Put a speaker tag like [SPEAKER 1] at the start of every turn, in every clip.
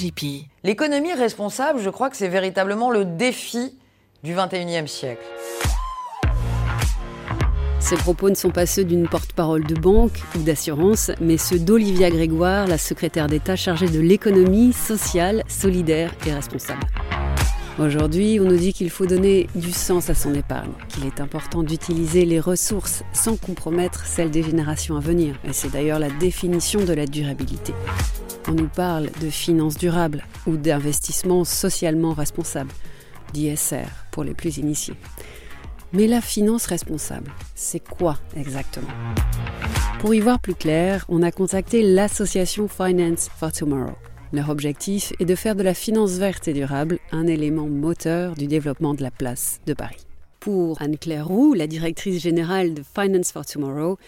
[SPEAKER 1] JP. L'économie responsable, je crois que c'est véritablement le défi du 21e siècle.
[SPEAKER 2] Ces propos ne sont pas ceux d'une porte-parole de banque ou d'assurance, mais ceux d'Olivia Grégoire, la secrétaire d'État chargée de l'économie sociale, solidaire et responsable. Aujourd'hui, on nous dit qu'il faut donner du sens à son épargne, qu'il est important d'utiliser les ressources sans compromettre celles des générations à venir. Et c'est d'ailleurs la définition de la durabilité. On nous parle de finances durables ou d'investissement socialement responsable, d'ISR pour les plus initiés. Mais la finance responsable, c'est quoi exactement? Pour y voir plus clair, on a contacté l'association Finance for Tomorrow. Leur objectif est de faire de la finance verte et durable un élément moteur du développement de la place de Paris. Pour Anne-Claire Roux, la directrice générale de Finance for Tomorrow,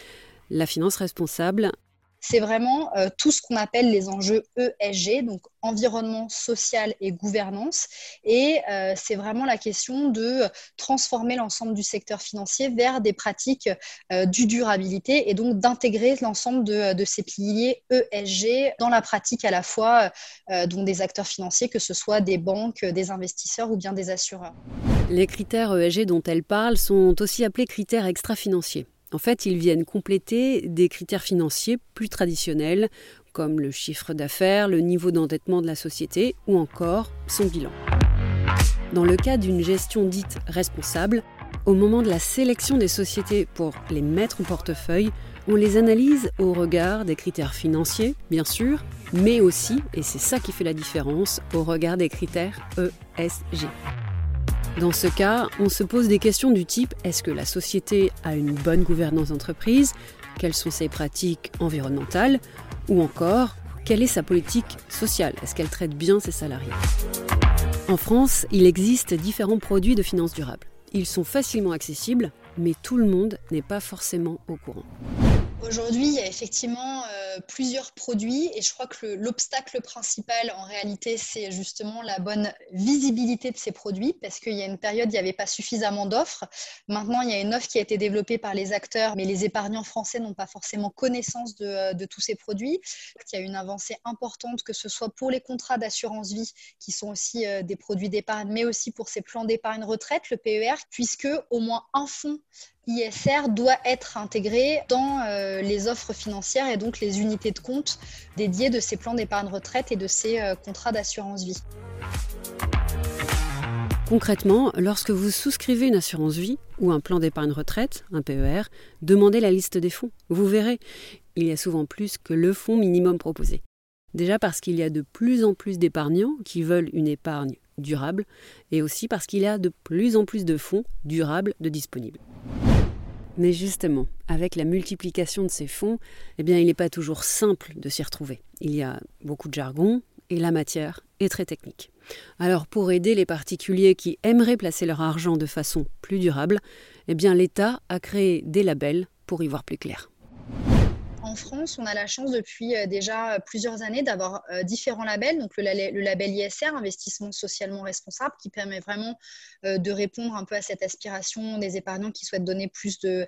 [SPEAKER 2] la finance responsable,
[SPEAKER 3] c'est vraiment euh, tout ce qu'on appelle les enjeux ESG, donc environnement, social et gouvernance. Et euh, c'est vraiment la question de transformer l'ensemble du secteur financier vers des pratiques euh, du durabilité et donc d'intégrer l'ensemble de, ces piliers ESG dans la pratique à la fois dont des acteurs financiers, que ce soit des banques, des investisseurs ou bien des assureurs.
[SPEAKER 2] Les critères ESG dont elle parle sont aussi appelés critères extra-financiers. En fait, ils viennent compléter des critères financiers plus traditionnels, comme le chiffre d'affaires, le niveau d'endettement de la société ou encore son bilan. Dans le cas d'une gestion dite responsable, au moment de la sélection des sociétés pour les mettre en portefeuille, on les analyse au regard des critères financiers, bien sûr, mais aussi, et c'est ça qui fait la différence, au regard des critères ESG. Dans ce cas, on se pose des questions du type est-ce que la société a une bonne gouvernance d'entreprise? Quelles sont ses pratiques environnementales? Ou encore, quelle est sa politique sociale? Est-ce qu'elle traite bien ses salariés? En France, il existe différents produits de finances durables. Ils sont facilement accessibles, mais tout le monde n'est pas forcément au courant.
[SPEAKER 3] Aujourd'hui, il y a effectivement euh, plusieurs produits et je crois que l'obstacle principal en réalité, c'est justement la bonne visibilité de ces produits parce qu'il y a une période, il n'y avait pas suffisamment d'offres. Maintenant, il y a une offre qui a été développée par les acteurs, mais les épargnants français n'ont pas forcément connaissance de, euh, tous ces produits. Il y a une avancée importante, que ce soit pour les contrats d'assurance vie, qui sont aussi euh, des produits d'épargne, mais aussi pour ces plans d'épargne retraite, le PER, puisque au moins un fonds ISR doit être intégré dans euh, les offres financières et donc les unités de compte dédiées de ces plans d'épargne retraite et de ces euh, contrats d'assurance vie.
[SPEAKER 2] Concrètement, lorsque vous souscrivez une assurance vie ou un plan d'épargne retraite, un PER, demandez la liste des fonds. Vous verrez, il y a souvent plus que le fonds minimum proposé. Déjà parce qu'il y a de plus en plus d'épargnants qui veulent une épargne durable et aussi parce qu'il y a de plus en plus de fonds durables de disponibles. Mais justement, avec la multiplication de ces fonds, eh bien, il n'est pas toujours simple de s'y retrouver. Il y a beaucoup de jargon et la matière est très technique. Alors, pour aider les particuliers qui aimeraient placer leur argent de façon plus durable, eh bien, l'État a créé des labels pour y voir plus clair
[SPEAKER 3] en France, on a la chance depuis euh, déjà plusieurs années d'avoir euh, différents labels. Donc le, label ISR, investissement socialement responsable, qui permet vraiment euh, de répondre un peu à cette aspiration des épargnants qui souhaitent donner plus de,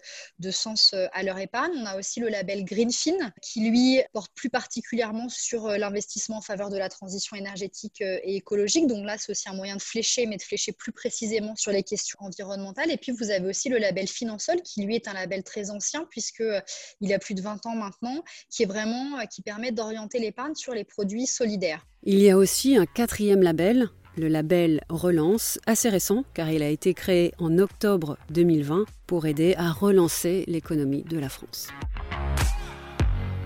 [SPEAKER 3] sens à leur épargne. On a aussi le label Greenfin, qui lui porte plus particulièrement sur l'investissement en faveur de la transition énergétique et écologique. Donc là, c'est aussi un moyen de flécher, mais de flécher plus précisément sur les questions environnementales. Et puis vous avez aussi le label Finansol, qui lui est un label très ancien, puisqu'il a plus de 20 ans maintenant, euh, qui permet d'orienter l'épargne sur les produits solidaires.
[SPEAKER 2] Il y a aussi un quatrième label, le label Relance, assez récent car il a été créé en octobre 2020 pour aider à relancer l'économie de la France.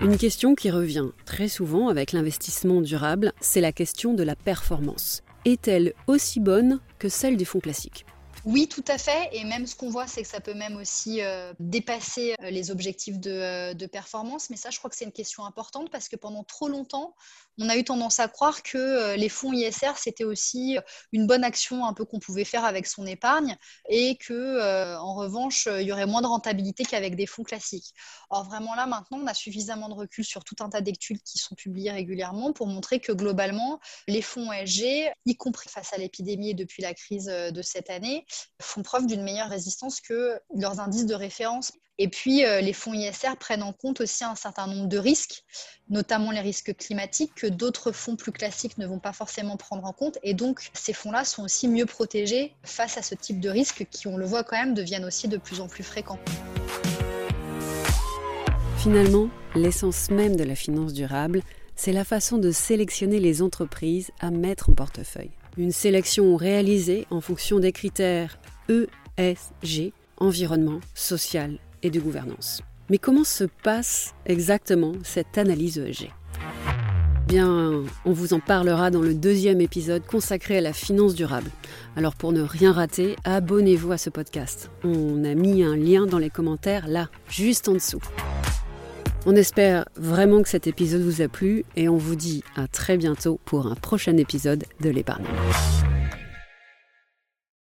[SPEAKER 2] Une question qui revient très souvent avec l'investissement durable, c'est la question de la performance. Est-elle aussi bonne que celle des fonds classiques?
[SPEAKER 3] Oui, tout à fait. Et même ce qu'on voit, c'est que ça peut même aussi euh, dépasser euh, les objectifs de, euh, de, performance. Mais ça, je crois que c'est une question importante parce que pendant trop longtemps, on a eu tendance à croire que les fonds ISR, c'était aussi une bonne action un peu qu'on pouvait faire avec son épargne et que, en revanche, il y aurait moins de rentabilité qu'avec des fonds classiques. Or, vraiment là, maintenant, on a suffisamment de recul sur tout un tas d'études qui sont publiées régulièrement pour montrer que globalement, les fonds ESG, y compris face à l'épidémie et depuis la crise de cette année, font preuve d'une meilleure résistance que leurs indices de référence. Et puis, euh, les fonds ISR prennent en compte aussi un certain nombre de risques, notamment les risques climatiques, que d'autres fonds plus classiques ne vont pas forcément prendre en compte. Et donc, ces fonds-là sont aussi mieux protégés face à ce type de risques qui, on le voit quand même, deviennent aussi de plus en plus fréquents.
[SPEAKER 2] Finalement, l'essence même de la finance durable, c'est la façon de sélectionner les entreprises à mettre en portefeuille. Une sélection réalisée en fonction des critères ESG, environnement, social et de gouvernance. Mais comment se passe exactement cette analyse ESG Bien, on vous en parlera dans le deuxième épisode consacré à la finance durable. Alors pour ne rien rater, abonnez-vous à ce podcast. On a mis un lien dans les commentaires là, juste en dessous. On espère vraiment que cet épisode vous a plu et on vous dit à très bientôt pour un prochain épisode de l'épargne.